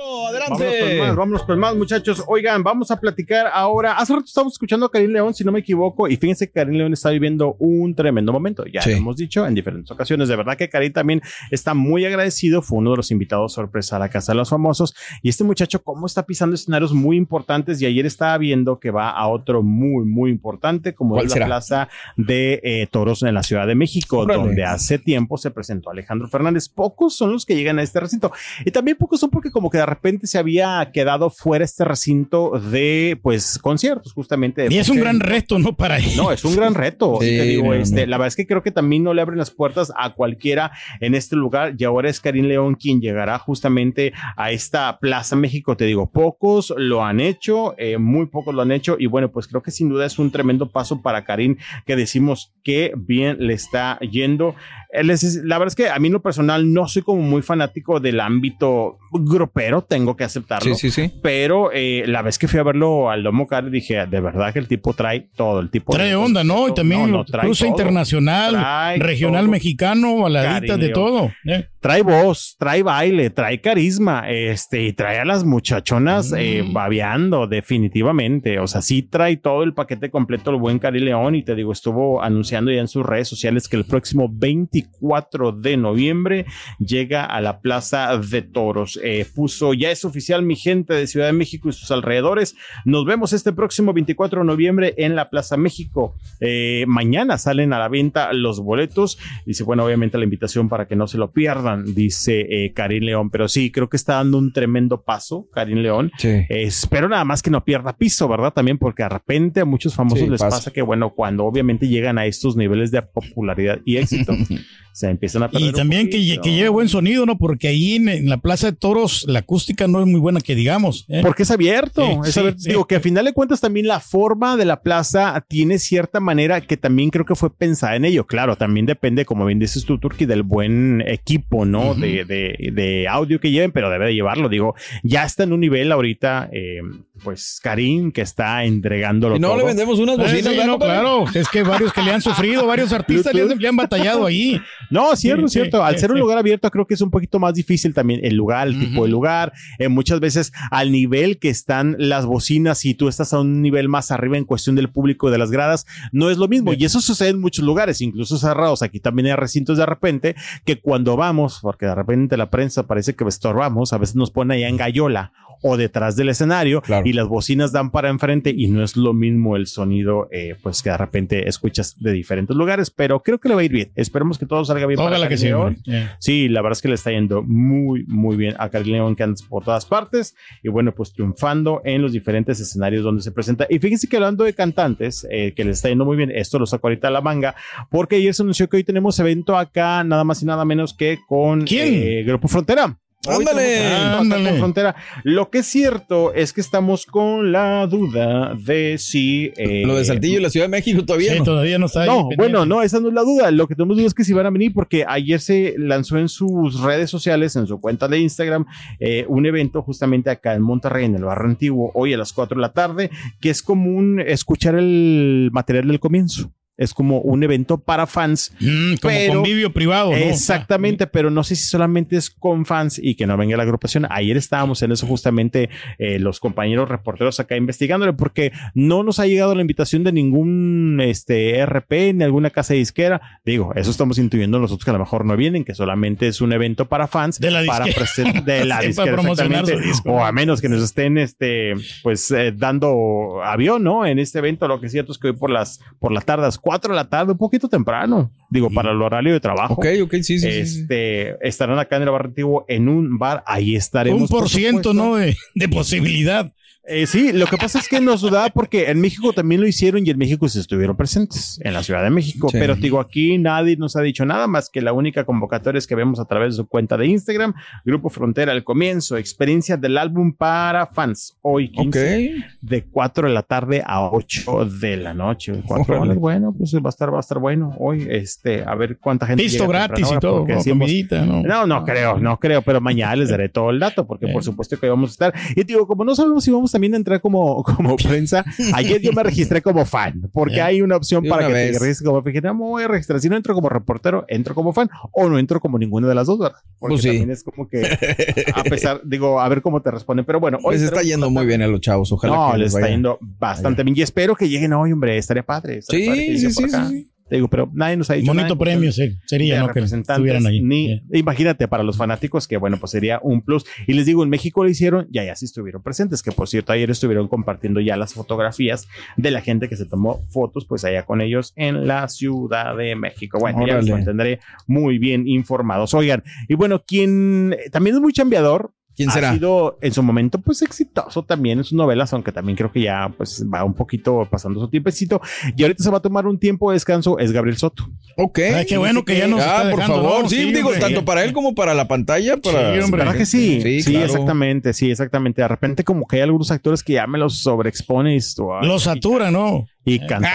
Adelante. Vámonos con más, vámonos con más, muchachos. Oigan, vamos a platicar ahora. Hace rato estamos escuchando a Karim León, si no me equivoco, y fíjense que Karim León está viviendo un tremendo momento. Ya lo hemos dicho en diferentes ocasiones. De verdad que Karim también está muy agradecido. Fue uno de los invitados sorpresa a la Casa de los Famosos. Y este muchacho, cómo está pisando escenarios muy importantes. Y ayer estaba viendo que va a otro muy, muy importante, como es la Plaza de eh, Toros en la Ciudad de México, Órale. donde hace tiempo se presentó Alejandro Fernández. Pocos son los que llegan a este recinto. Y también pocos son porque como que de repente se había quedado fuera este recinto de, pues, conciertos, justamente. Y es un gran reto, ¿no? Para él. no, es un gran reto. Sí, te digo, no, este, no. La verdad es que creo que también no le abren las puertas a cualquiera en este lugar. Y ahora es Karim León quien llegará justamente a esta Plaza México. Te digo, pocos lo han hecho, eh, muy pocos lo han hecho. Y bueno, pues creo que sin duda es un tremendo paso para Karim que decimos que bien le está yendo. La verdad es que a mí en lo personal no soy como muy fanático del ámbito grupero, tengo que aceptarlo. Sí, sí, sí. Pero eh, la vez que fui a verlo al Domo Car dije, de verdad que el tipo trae todo, el tipo Trae onda, ¿no? Y también no, no, trae cruza todo. internacional, Trae regional todo. mexicano, baladitas Karim de todo. ¿eh? Trae voz, trae baile, trae carisma, este, y trae a las muchachonas eh, Mm. babeando, definitivamente. O sea, sí trae todo el paquete completo el buen Cari León. Y te digo, estuvo anunciando ya en sus redes sociales que el próximo 24 de noviembre llega a la Plaza de Toros. Eh, puso, ya es oficial, mi gente de Ciudad de México y sus alrededores. Nos vemos este próximo 24 de noviembre en la Plaza México. Eh, mañana salen a la venta los boletos. Dice, bueno, obviamente la invitación para que no se lo pierdan, dice eh, Karim León. Pero sí, creo que está dando un tremendo paso, Karim León. Eh, espero nada más que no pierda piso, ¿verdad? También porque de repente a muchos famosos Sí, les pasa. pasa. que, bueno, cuando obviamente llegan a estos niveles de popularidad y éxito, se empiezan a perder. Y también que, lleve buen sonido, ¿no? Porque ahí en, en la Plaza de Toros la acústica no es muy buena, que digamos. ¿eh? Porque es abierto. Sí, es sí, abierto. sí. Digo que a final de cuentas también la forma de la plaza tiene cierta manera que también creo que fue pensada en ello. Claro, también depende, como bien dices tú, Turki, del buen equipo, ¿no? de, de- de audio que lleven, pero debe de llevarlo. Digo, ya está en un nivel ahorita, eh, pues Karim, que está entregándolo Y no todo. le vendemos unas Eh, bocinas, sí, ¿verdad, no, claro. Es que varios que le han sufrido, varios artistas le han, le han batallado ahí. No, cierto, Sí, cierto. sí, Al sí, ser un lugar abierto, creo que es un poquito más difícil también el lugar, el tipo de lugar. Eh, muchas veces al nivel que están las bocinas, si tú estás a un nivel más arriba en cuestión del público de las gradas, no es lo mismo. Y eso sucede en muchos lugares, incluso cerrados. Aquí también hay recintos de repente que cuando vamos, porque de repente la prensa parece que estorbamos, a veces nos pone allá en gallola o detrás del escenario y las bocinas dan para enfrente y no es lo mismo el sonido, eh, pues que de repente escuchas de diferentes lugares, pero creo que le va a ir bien. Esperemos que todo salga bien. para Ojalá que Karim sí, León. Sí, la verdad es que le está yendo muy, muy bien a Karim León, que anda por todas partes y bueno, pues triunfando en los diferentes escenarios donde se presenta. Y fíjense que hablando de cantantes, eh, que le está yendo muy bien, esto lo saco ahorita a la manga, porque ayer se anunció que hoy tenemos evento acá, nada más y nada menos que con eh, Grupo Frontera. Ándale, ándale. Frontera. Lo que es cierto es que estamos con la duda de si. eh, Lo de Saltillo y la Ciudad de México todavía Sí, no. todavía no está ahí no, pendiente. bueno, no, esa no es la duda. Lo que tenemos duda es que si van a venir, porque ayer se lanzó en sus redes sociales, en su cuenta de Instagram, eh, un evento justamente acá en Monterrey, en el barrio antiguo, hoy a las 4 de la tarde, que es común escuchar el material del comienzo. Es como un evento para fans. Mm, como pero- convivio privado, ¿no? Exactamente, pero no sé si solamente es con fans y que no venga la agrupación. Ayer estábamos en eso justamente eh, los compañeros reporteros acá investigándole porque no nos ha llegado la invitación de ningún este RP ni alguna casa disquera. Digo, eso estamos intuyendo nosotros que a lo mejor no vienen, que solamente es un evento para fans De la para disquera. presen- de la Sí, para promocionar su disco. o a menos que nos estén este pues eh, dando avión, ¿no? En este evento lo que es cierto es que hoy por las por las 4 de la tarde, un poquito temprano. Digo, para el horario de trabajo. Ok, ok, sí, sí. sí, sí. Este, estarán acá en el barrio antiguo en un bar, ahí estaremos. Un por ciento, supuesto. ¿no? De, de posibilidad. Eh, sí, lo que pasa es que nos dudaba porque en México también lo hicieron y en México se estuvieron presentes, en la Ciudad de México. Sí. Pero digo, aquí nadie nos ha dicho nada más que la única convocatoria es que vemos a través de su cuenta de Instagram, Grupo Frontera al comienzo, experiencia del álbum para fans, hoy 15, Ok. de 4 de la tarde a 8 de la noche. Horas, bueno, pues va a estar, va a estar bueno hoy, este, a ver cuánta gente. Listo gratis y todo. porque con decimos, comidita, ¿no? no, no creo, no creo, pero mañana les daré todo el dato, porque por supuesto que vamos a estar. Y digo, como no sabemos si vamos también a entrar como, como prensa, ayer yo me registré como fan, porque hay una opción para una que te registres como fan. No, me voy a registrar. Si no entro como reportero, entro como fan, o no entro como ninguna de las dos, ¿verdad? Porque Pues sí. también es como que, a pesar, digo, a ver cómo te responden. Pero bueno, hoy Pues está yendo muy bien a los chavos. Ojalá no, que les les está yendo bastante bien. Y espero que lleguen hoy, hombre. Estaría padre. estaría padre Sí, sí, sí. Te digo, pero nadie nos ha dicho Bonito premio sí, sería, ¿no? Que estuvieran ahí. Ni, Eh. Imagínate para los fanáticos que, bueno, pues sería un plus. Y les digo, en México lo hicieron y allá sí estuvieron presentes, que por cierto, ayer estuvieron compartiendo ya las fotografías de la gente que se tomó fotos, pues allá con ellos en la Ciudad de México. Bueno, ya los mantendré muy bien informados. Oigan, y bueno, quien también es muy chambeador, ¿Quién será? ha sido en su momento pues exitoso también en sus novelas, aunque también creo que ya pues va un poquito pasando su tiempecito. Y ahorita se va a tomar un tiempo de descanso, es Gabriel Soto. Ok. Ay, qué bueno que ya nos Ah, está por dejando, favor. ¿no? Sí, Sí, digo, hombre. tanto para él como para la pantalla. Para... Sí, hombre. ¿Verdad que sí? Sí, Sí, claro. exactamente, sí, exactamente. De repente como que hay algunos actores que ya me los sobreexponen y, esto, ay, Lo satura, ¿no? Y cantantes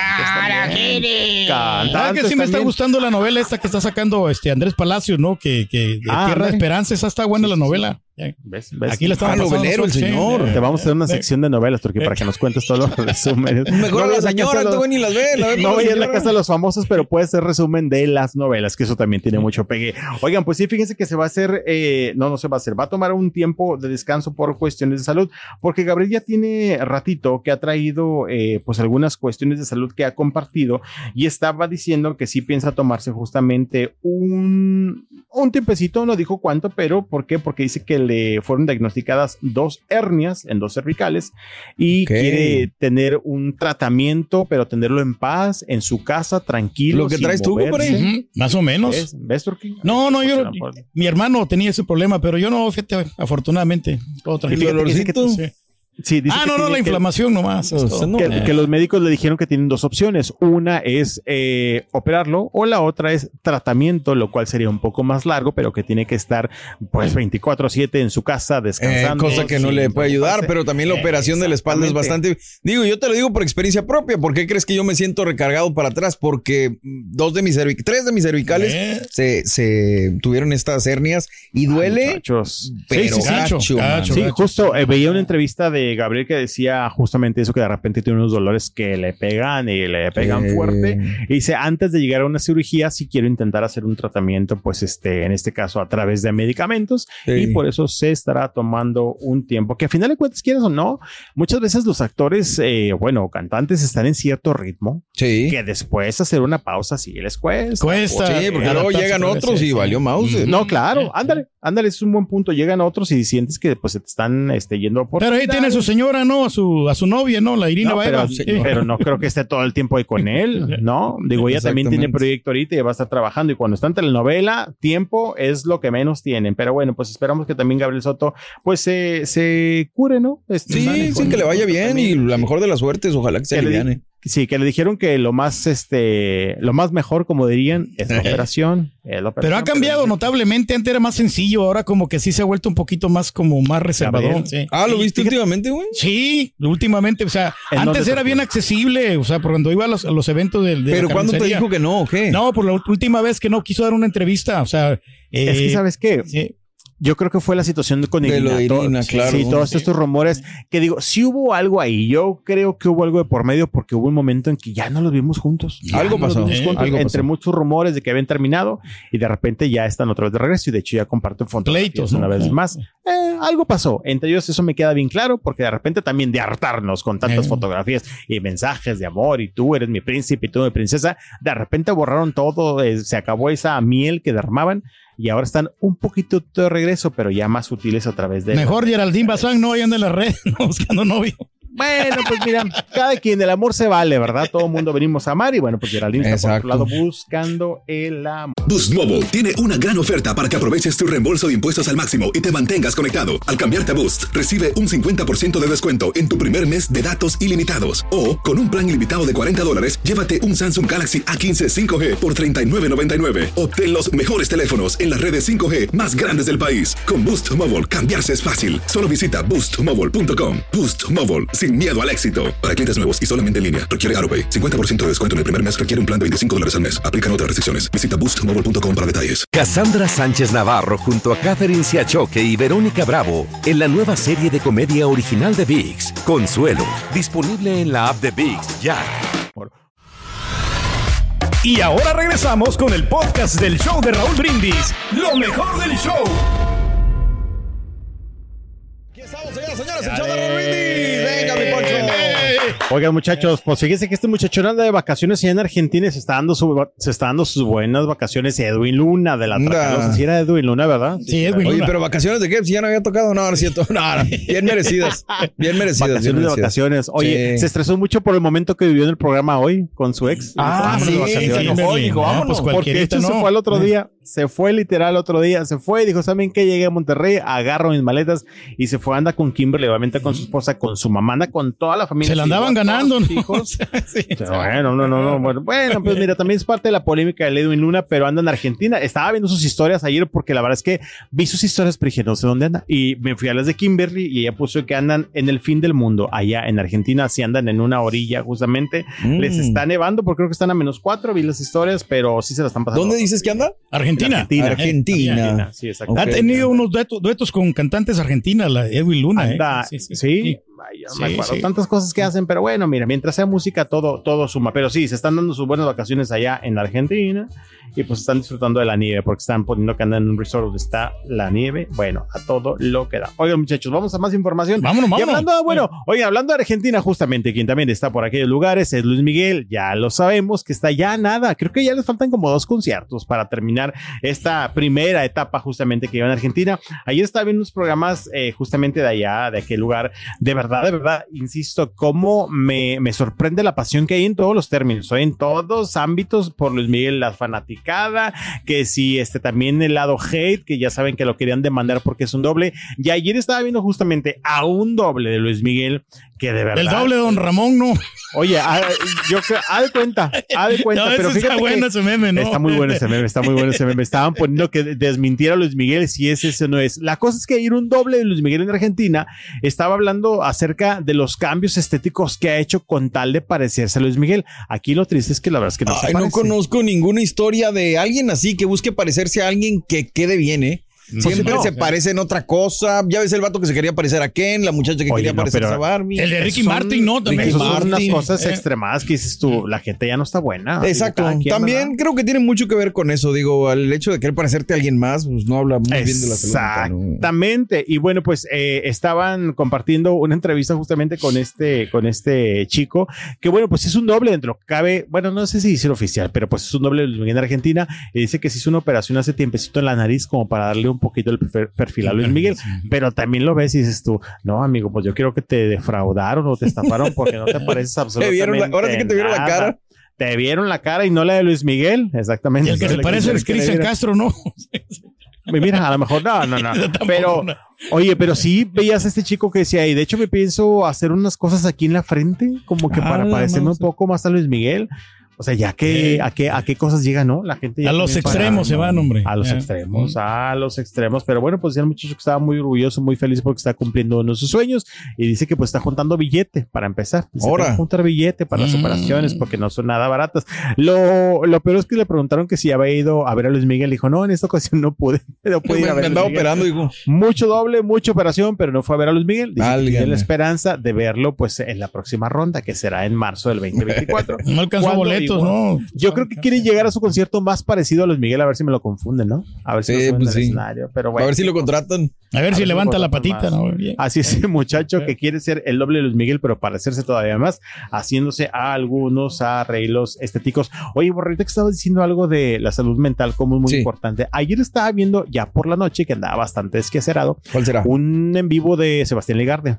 también. Ah, Cantantes que sí me está también. gustando la novela esta que está sacando este Andrés Palacios, ¿no? Que, que de Ah, Tierra de. Esperanza, esa está buena la novela. ¿Ves? ¿Ves? Aquí la estamos Ah, pasando novelero el señor. Te vamos a hacer una Eh, sección de novelas, Turquía, para que nos cuentes todos los resúmenes. Mejor No a la señora, tú los- ven y las ve. La ve No voy a la casa de los famosos, pero puede ser resumen de las novelas, que eso también tiene mucho pegue. Oigan, pues sí, fíjense que se va a hacer, eh, no, no se va a hacer, va a tomar un tiempo de descanso por cuestiones de salud, porque Gabriel ya tiene ratito que ha traído, eh, pues algunas cuestiones de salud que ha compartido y estaba diciendo que sí piensa tomarse justamente un, un tiempecito, no dijo cuánto, pero ¿por qué? Porque dice que le fueron diagnosticadas dos hernias en dos cervicales y quiere tener un tratamiento, pero tenerlo en paz, en su casa, tranquilo. Lo que traes tú, compadre. Ujú, Más o menos. ¿Ves, ¿Ves, Turquía? No, no, Pues, yo, mejor- mi hermano tenía ese problema, pero yo no, fíjate, afortunadamente, todo Y tranquilo. fíjate Sí. Dice Ah, no, no, la que- inflamación nomás. no. Que, Eh. que los médicos le dijeron que tienen dos opciones. Una es eh, operarlo o la otra es tratamiento, lo cual sería un poco más largo, pero que tiene que estar pues 24/7 en su casa Eh, descansando. cosa que no le puede ayudar, pero también la operación de la espalda es bastante. Digo, yo te lo digo por experiencia propia. ¿Por qué crees que yo me siento recargado para atrás? Porque dos de mis cervic- tres de mis cervicales Eh. se, se tuvieron estas hernias y duele, Muchachos. pero Sí, gacho, gacho. Sí, justo eh, veía una entrevista de Gabriel que decía justamente eso, que de repente tiene unos dolores que le pegan y le pegan Eh. fuerte. Y dice, antes de llegar a una cirugía, sí quiero intentar hacer un tratamiento, pues este, en este caso a través de medicamentos. Sí. Y por eso se estará tomando un tiempo, que a final de cuentas, quieras o no, muchas veces los actores, eh, bueno, cantantes están en cierto ritmo, Sí. que después hacer una pausa sí les cuesta. Cuesta. Sí, porque luego llegan otros y valió mouse. No, claro, ándale, ándale, es un buen punto. Llegan otros y sientes que pues se te están este, yendo por. Pero ahí tiene a su señora, ¿no? A su, a su novia, ¿no? La Irina No, pero, Baeva. Sí. pero no creo que esté todo el tiempo ahí con él, ¿no? Digo, ella también tiene proyecto ahorita y va a estar trabajando. Y cuando está en telenovela, tiempo es lo que menos tienen. Pero bueno, pues esperamos que también Gabriel Soto, pues se, se cure, ¿no? Este, Sí, sí, con- que le vaya bien y la mejor de las suertes, ojalá que se aliviane. Sí, que le dijeron que lo más, este, lo más mejor, como dirían, es la operación. es la Pero ha cambiado notablemente. Antes era más sencillo, ahora como que sí se ha vuelto un poquito más como más reservador. Sí. Ah, ¿lo viste últimamente, güey? Sí, últimamente, o sea, ¿En antes era bien accesible, o sea, por cuando iba a los, a los eventos del de, Pero ¿cuándo te dijo que no o qué? No, por la última vez que no quiso dar una entrevista, o sea, eh, Es que, ¿sabes qué? sí. Yo creo que fue la situación con De lo de Irina. To- Irina, sí, claro. Sí, todos Sí. estos rumores que digo, sí hubo algo ahí. Yo creo que hubo algo de por medio porque hubo un momento en que ya no los vimos juntos. Ya Algo pasó, vimos ¿eh? juntos, Algo entre pasó. muchos rumores de que habían terminado y de repente ya están otra vez de regreso y de hecho ya comparten fotografías Pleitos, ¿no? una vez más. Eh, algo pasó. Entre ellos eso me queda bien claro porque de repente también de hartarnos con tantas Eh. fotografías y mensajes de amor y tú eres mi príncipe y tú mi princesa, de repente borraron todo, eh, se acabó esa miel que derramaban y ahora están un poquito de regreso, pero ya más sutiles a través de... Mejor Geraldine Bazán no anda en la red buscando novio. Bueno, pues mira, cada quien el amor se vale, ¿verdad? Todo el mundo venimos a amar y bueno, pues Geraldine está por otro lado buscando el amor. Boost Mobile tiene una gran oferta para que aproveches tu reembolso de impuestos al máximo y te mantengas conectado. Al cambiarte a Boost, recibe un 50% de descuento en tu primer mes de datos ilimitados. O, con un plan ilimitado de 40 dólares, llévate un Samsung Galaxy A15 5G por $39.99. Obtén los mejores teléfonos en las redes 5G más grandes del país. Con Boost Mobile, cambiarse es fácil. Solo visita boostmobile.com. Boost Mobile, sin miedo al éxito. Para clientes nuevos y solamente en línea, requiere AroPay. 50% de descuento en el primer mes requiere un plan de 25 dólares al mes. Aplican otras restricciones. Visita boostmobile.com para detalles. Cassandra Sánchez Navarro junto a Catherine Siachoque y Verónica Bravo en la nueva serie de comedia original de VIX, Consuelo, disponible en la app de VIX ya. Y ahora regresamos con el podcast del show de Raúl Brindis. Lo mejor del show. Aquí estamos, señoras, señores, el show de Raúl Brindis. Oigan, muchachos, pues fíjense que este muchachón anda de vacaciones allá en Argentina y se está dando, su- se está dando sus buenas vacaciones. Edwin Luna de la Anda. Tracalosa. Sí, era Edwin Luna, ¿verdad? Sí, Edwin Oye, Luna. pero vacaciones de qué? Si ya no había tocado, no, no cierto. No, no, bien merecidas. Bien merecidas. bien Vacaciones de vacaciones. Oye, Sí. se estresó mucho por el momento que vivió en el programa hoy con su ex. Ah, sí, se enojó, dijo, no, vámonos. pues Porque de cualquierita hecho se no. fue al otro día, se fue literal otro día, se fue y dijo, ¿saben qué? Llegué a Monterrey, agarro mis maletas y se fue, anda con Kimberly, obviamente con su esposa, con su mamá, anda con toda la familia. Se la andaban ganando, ¿no? hijos. Bueno, no, no, no. Bueno, bueno, pues mira, también es parte de la polémica de Edwin Luna, pero anda en Argentina. Estaba viendo sus historias ayer porque la verdad es que vi sus historias, pero dije, no sé dónde anda. Y me fui a las de Kimberly y ella puso que andan en el fin del mundo, allá en Argentina. Si andan en una orilla, justamente. Mm. Les está nevando, porque creo que están a menos cuatro. Vi las historias, pero sí se las están pasando. ¿Dónde dices que anda? Argentina. Argentina. Argentina. Sí. Ha tenido unos duetos, duetos con cantantes argentinas, la Edwin Luna. ¿eh? Sí, no me Sí, acuerdo sí. tantas cosas que hacen, pero bueno, mira, mientras sea música, todo, todo suma. Pero sí, se están dando sus buenas vacaciones allá en Argentina y pues están disfrutando de la nieve porque están poniendo que andan en un resort donde está la nieve. Bueno, a todo lo que da. Oigan, muchachos, vamos a más información. Vámonos, Y vámonos. hablando, bueno, oye, hablando de Argentina, justamente, quien también está por aquellos lugares es Luis Miguel. Ya lo sabemos que está ya nada. Creo que ya les faltan como dos conciertos para terminar esta primera etapa justamente que iba en Argentina. Ayer estaba viendo unos programas eh, justamente de allá, de aquel lugar. De verdad, de verdad, insisto, cómo me, me sorprende la pasión que hay en todos los términos, ¿eh? en todos ámbitos por Luis Miguel, la que si este también el lado hate, que ya saben que lo querían demandar porque es un doble. Y ayer estaba viendo justamente a un doble de Luis Miguel, que de verdad. El doble de Don Ramón, no. Oye, ah, yo creo, haz de cuenta, haz de cuenta, No, pero fíjate está que bueno ese meme, ¿no? Está muy bueno ese meme, está muy bueno ese meme. Estaban poniendo que desmintiera a Luis Miguel si es ese o no es. La cosa es que ayer un doble de Luis Miguel en Argentina estaba hablando acerca de los cambios estéticos que ha hecho con tal de parecerse a Luis Miguel. Aquí lo triste es que la verdad es que no se Ay, no parece. conozco ninguna historia de alguien así que busque parecerse a alguien que quede bien, ¿eh? Siempre no. se parece en otra cosa. Ya ves el vato que se quería parecer a Ken, la muchacha que Oye, quería no, pero- a Barbie. El de Ricky Son- Martin, ¿no? También. Martin, unas cosas eh. extremas que dices tú, la gente ya no está buena. Exacto. Digo, cada quien, También ¿verdad? creo que tiene mucho que ver con eso. Digo, el hecho de querer parecerte a alguien más, pues no habla muy bien de la salud. Exactamente. Y bueno, pues eh, estaban compartiendo una entrevista justamente con este, con este chico, que bueno, pues es un doble dentro. de lo que Cabe, bueno, no sé si dice oficial, pero pues es un doble en Argentina. Y dice que se hizo una operación hace tiempecito en la nariz como para darle un poquito el per- perfil a Luis Miguel. Pero también lo ves y dices tú, no, amigo, pues yo quiero que te defraudaron o te estafaron porque no te pareces Te absolutamente vieron la- ahora sí que te vieron la cara. Te vieron la cara y no la de Luis Miguel, exactamente. Y el que le parece es Cristian. Castro, ¿no? Mira, a lo mejor no, no, no. Pero, oye, pero sí veías a este chico que decía, y de hecho me pienso hacer unas cosas aquí en la frente, como que Ah, para la parecerme un poco más a Luis Miguel. O sea, ya que, Eh. a qué, a qué cosas llega, ¿no? La gente ya A los para- extremos se van, hombre. A los extremos, a los extremos. Pero bueno, pues ya el muchacho que estaba muy orgulloso, muy feliz porque está cumpliendo uno de sus sueños y dice que pues está juntando billete para empezar. Dice, Ahora. "Tengo que juntar billete para las Mm. operaciones porque no son nada baratas. Lo, lo peor es que le preguntaron que si había ido a ver a Luis Miguel. Dijo, no, en esta ocasión no pude. No pude ir a ver me andaba Miguel". operando, digo. Mucho doble, mucha operación, pero no fue a ver a Luis Miguel. Dice que Válgame. tiene la esperanza de verlo pues en la próxima ronda, que será en marzo del 2024. No alcanzó ¿Cuándo? Yo creo que quiere llegar a su concierto más parecido a Luis Miguel, a ver si me lo confunden, ¿no? A ver si Sí, lo pues sí. escenario. Pero A ver si lo contratan. A ver A si ver levanta la patita, más. ¿no? Bien. Así es, ese muchacho que quiere ser el doble de Luis Miguel, pero parecerse todavía más, haciéndose a algunos arreglos estéticos. Oye, Borrita, que estaba diciendo algo de la salud mental como es muy Sí. importante. Ayer estaba viendo ya por la noche, que andaba bastante desquacerado, ¿Cuál será? un en vivo de Sebastián Ligarde.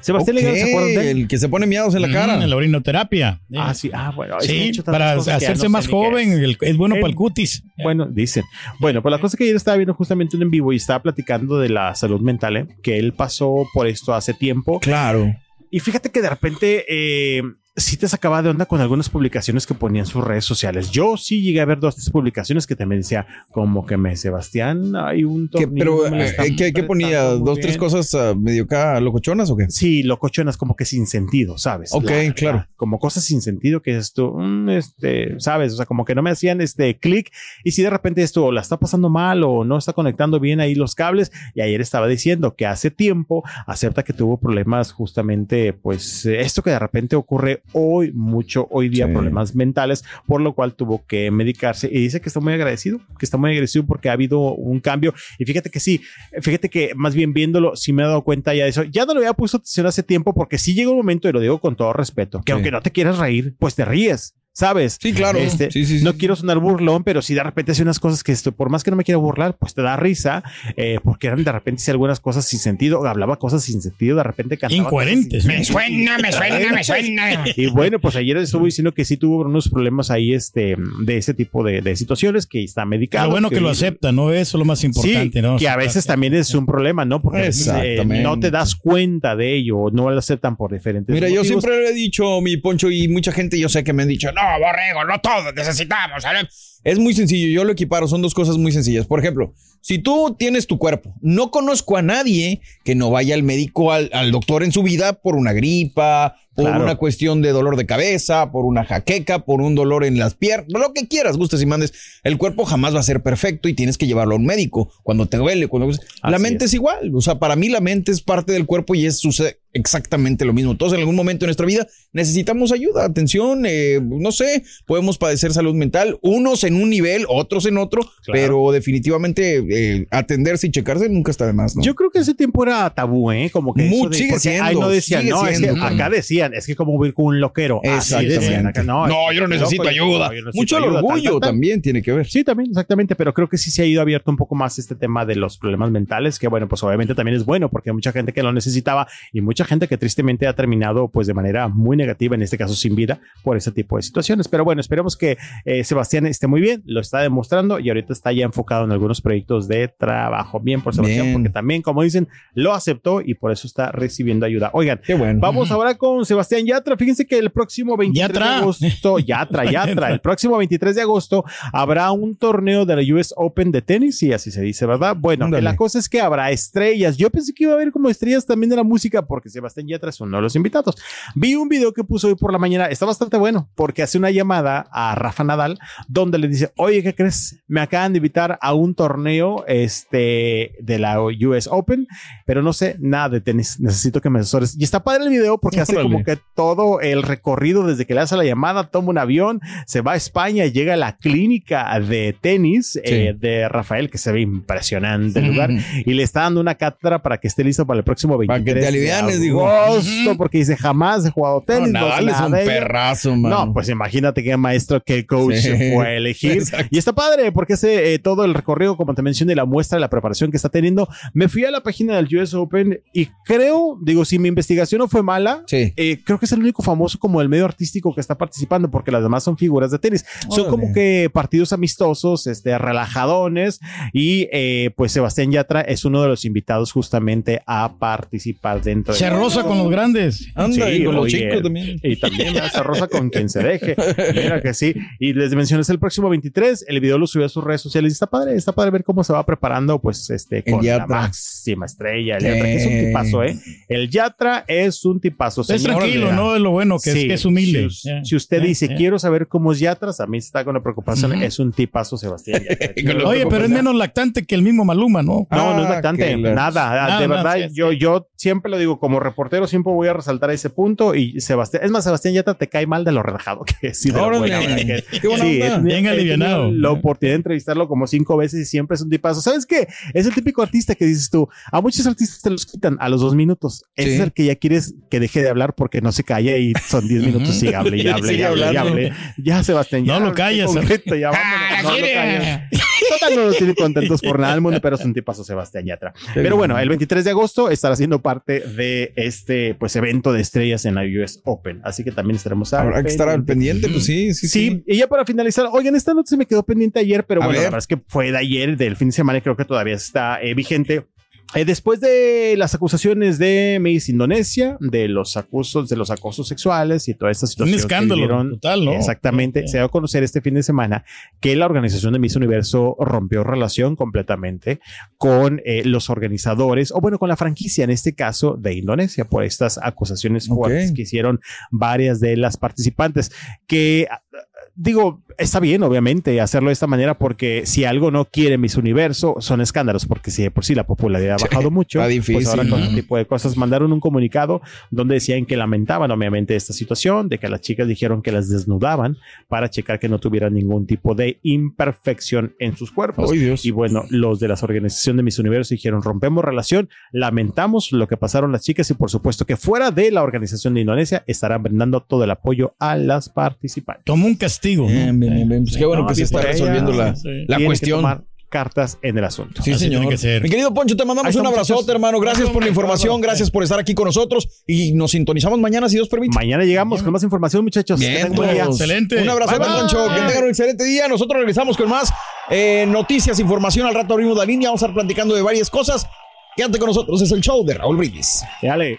Sebastián Ok, Legado, ¿se acuerdan de él? El que se pone miados en la cara. Mm, la orinoterapia. Ah, sí, ah, bueno. Sí, para hacerse no más joven, es. el- es bueno Eh, para el cutis. Bueno, dicen. Bueno, pues la cosa es que ayer estaba viendo justamente un en vivo y estaba platicando de la salud mental, ¿eh? que él pasó por esto hace tiempo. Claro. Y fíjate que de repente eh, sí te sacaba de onda con algunas publicaciones que ponía en sus redes sociales. Yo sí llegué a ver dos, tres publicaciones que también decía como que me Sebastián, hay un ¿Qué- tornillo pero, que me lo eh, están ¿qué, qué ponía? ¿Dos, tres bien". cosas ah, medio acá locochonas o qué? Sí, locochonas como que sin sentido, ¿sabes? Ok, La- claro. la- como cosas sin sentido que esto, este, ¿sabes? O sea, como que no me hacían este clic y si de repente esto o la está pasando mal o no está conectando bien ahí los cables y ayer estaba diciendo que hace tiempo acepta que tuvo problemas justamente, pues esto que de repente ocurre hoy mucho, hoy día Sí. problemas mentales, por lo cual tuvo que medicarse y dice que está muy agradecido, que está muy agradecido porque ha habido un cambio y fíjate que sí, fíjate que más bien viéndolo, sí me he dado cuenta ya de eso. Ya no le había puesto atención hace tiempo porque sí llega un momento, y lo digo con todo respeto, que Sí. aunque no te quieras reír, pues te ríes. ¿Sabes? Sí, claro. Este, Sí, sí, sí. No quiero sonar burlón, pero si de repente hace unas cosas que esto, por más que no me quiera burlar, pues te da risa, eh, porque eran de repente sí, algunas cosas sin sentido, hablaba cosas sin sentido, de repente cantaba. Incoherentes. Me. Suena, me suena, me suena. Y bueno, pues ayer estuvo diciendo que sí tuvo unos problemas ahí, este, de ese tipo de, de situaciones, que está medicado. Lo bueno que lo acepta, ¿no? Eso es lo más importante, sí, ¿no? que a veces también es un problema, ¿no? Porque eh, no te das cuenta de ello, no lo aceptan por diferentes Mira, yo siempre le he dicho, mi Poncho, y mucha gente yo sé que me han dicho, no, Borrego, no todos necesitamos. Es muy sencillo, yo lo equiparo, son dos cosas muy sencillas. Por ejemplo, si tú tienes tu cuerpo, no conozco a nadie que no vaya al médico, al, al doctor en su vida por una gripa, por Claro. una cuestión de dolor de cabeza, por una jaqueca, por un dolor en las piernas, lo que quieras, gustes y mandes. El cuerpo jamás va a ser perfecto y tienes que llevarlo a un médico cuando te duele, cuando la mente es. es. igual, o sea, para mí la mente es parte del cuerpo y es sucede exactamente lo mismo. Todos en algún momento de nuestra vida necesitamos ayuda, atención, eh, no sé, podemos padecer salud mental, unos en un nivel, otros en otro, pero definitivamente eh, atenderse y checarse nunca está de más, ¿no? Yo creo que ese tiempo era tabú, ¿eh? Como que Mucho, sigue siendo, ahí no decían, sigue no, es siendo, que mano. acá decían, es que como ir con un loquero. Así Exactamente. decían acá, no, No, yo no loco, necesito ayuda. no, yo necesito Mucho el ayuda, orgullo tal, tal. también tiene que ver. Sí, también, exactamente, pero creo que sí se ha ido abierto un poco más este tema de los problemas mentales, que bueno, pues obviamente también es bueno porque hay mucha gente que lo necesitaba y mucha gente que tristemente ha terminado pues de manera muy negativa, en este caso sin vida, por ese tipo de situaciones. Pero bueno, esperemos que eh, Sebastián esté muy bien, lo está demostrando y ahorita está ya enfocado en algunos proyectos de trabajo. Bien por Sebastián, Bien. porque también, como dicen, lo aceptó y por eso está recibiendo ayuda. Oigan, Qué bueno. Vamos ahora con Sebastián Yatra. Fíjense que el próximo 23 Yatra. de agosto, Yatra, Yatra, el próximo 23 de agosto habrá un torneo de la US Open de tenis, y así se dice, ¿verdad? Bueno, Ándale. la cosa es que habrá estrellas. Yo pensé que iba a haber como estrellas también de la música, porque Sebastián Yatra es uno de los invitados. Vi un video que puso hoy por la mañana, está bastante bueno, porque hace una llamada a Rafa Nadal, donde le dice, oye, ¿qué crees? Me acaban de invitar a un torneo este, de la US Open, pero no sé nada de tenis. Necesito que me asesores. Y está padre el video porque hace Órale. como que todo el recorrido desde que le hace la llamada, toma un avión, se va a España, llega a la clínica de tenis eh, de Rafael, que se ve impresionante el lugar, y le está dando una cátedra para que esté listo para el próximo 23 Para que te alivianes, de digo. porque dice, jamás he jugado tenis. no es un de ello". perrazo, mano. No, pues imagínate qué maestro, qué coach Sí. fue a elegir. Exacto. Y está padre porque hace eh, todo el recorrido, como te mencioné, la muestra de la preparación que está teniendo. Me fui a la página del US Open y creo, digo, si mi investigación no fue mala, Sí. eh, creo que es el único famoso como el medio artístico que está participando porque las demás son figuras de tenis. Son como que partidos amistosos, este, relajadones y eh, pues Sebastián Yatra es uno de los invitados justamente a participar dentro Se rosa con los grandes. Anda, Sí, y con los oye, chicos también. Y también se rosa con quien se deje. Mira que sí. Y les mencioné es el próximo 23. El video lo subió a sus redes sociales. Y está padre, está padre ver cómo se va preparando, pues, este, con la máxima estrella. El Yatra, que es un tipazo, ¿eh? El Yatra es un tipazo. Es tranquilo, ¿no? Es lo bueno, que, es, Sí, que es humilde. Si, usted dice, quiero saber cómo es Yatra, a mí está con la preocupación. Es un tipazo, Sebastián. Yatra. Oye, pero es menos lactante que el mismo Maluma, ¿no? No, no es Ah, lactante, nada. Ah, de verdad, yo, yo siempre lo digo, como reportero, siempre voy a resaltar ese punto. Y Sebastián, es más, Sebastián Yatra te cae mal de lo relajado que es. y de lo buena que es. Qué buena Sí, onda. he tenido- Bien alivianado. La oportunidad de entrevistarlo como cinco veces y siempre es un tipazo. ¿Sabes qué? Es el típico artista que dices tú, a muchos artistas te los quitan a los dos minutos. Ese Sí. es el que ya quieres que deje de hablar porque no se calla y son diez minutos y hable y hable y hable y hable. Ya, Sebastián, ya. No lo callas. concreto, ya Ah, vámonos, no lo callas. Total no nos tienen contentos por nada del mundo, pero es un tipazo Sebastián Yatra. Pero bueno, el 23 de agosto estará siendo parte de este pues evento de estrellas en la US Open. Así que también estaremos Habrá que estar al pendiente, pues sí, sí, sí. Sí, y ya para finalizar, oigan, esta nota se me quedó pendiente ayer, pero A bueno, la ver. verdad es que fue de ayer, del fin de semana, y creo que todavía está eh, vigente. Eh, después de las acusaciones de Miss Indonesia, de los acusos, de los acosos sexuales y toda esta situación. que escándalo vivieron, total, ¿no? Exactamente. Se dio a conocer este fin de semana que la organización de Miss Universo rompió relación completamente con eh, los organizadores, o bueno, con la franquicia en este caso de Indonesia, por estas acusaciones fuertes que hicieron varias de las participantes. Que digo, está bien, obviamente, hacerlo de esta manera, porque si algo no quiere Miss Universo, son escándalos, porque si de por sí la popularidad ha bajado mucho, está difícil. pues ahora con este tipo de cosas mandaron un comunicado donde decían que lamentaban, obviamente, esta situación, de que las chicas dijeron que las desnudaban para checar que no tuvieran ningún tipo de imperfección en sus cuerpos. Ay, Dios. Y bueno, los de la organización de Miss Universo dijeron, rompemos relación, lamentamos lo que pasaron las chicas y por supuesto que fuera de la organización de Indonesia estarán brindando todo el apoyo a las participantes. Como un castigo. ¿no? Bien, bien, bien. Pues qué bueno No, que se bien está ella. resolviendo la, Sí. la que cuestión. tomar cartas en el asunto. Sí, Así señor. tiene que ser. Mi querido Poncho, te mandamos un abrazote, muchachos. hermano. Gracias por la información. Gracias por estar aquí con nosotros. Y nos sintonizamos mañana, si Dios permite. Mañana llegamos con más información, muchachos. Que Bien, buen día. todos. Excelente. Un abrazo, Bye, bye. Poncho. Que tengan un excelente día. Nosotros regresamos con más eh, noticias, información. Al rato abrimos la línea. Vamos a estar platicando de varias cosas. Quédate con nosotros. Es el show de Raúl Brindis. Dale.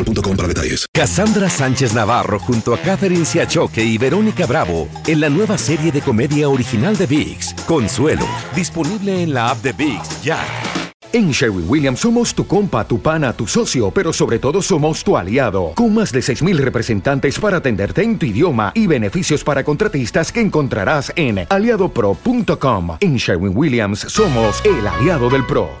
boostmobile.com para detalles. Cassandra Sánchez Navarro junto a Catherine Siachoque y Verónica Bravo en la nueva serie de comedia original de VIX, Consuelo, disponible en la app de VIX ya. En Sherwin Williams somos tu compa, tu pana, tu socio, pero sobre todo somos tu aliado, con más de 6.000 representantes para atenderte en tu idioma y beneficios para contratistas que encontrarás en aliadopro.com. En Sherwin Williams somos el aliado del PRO.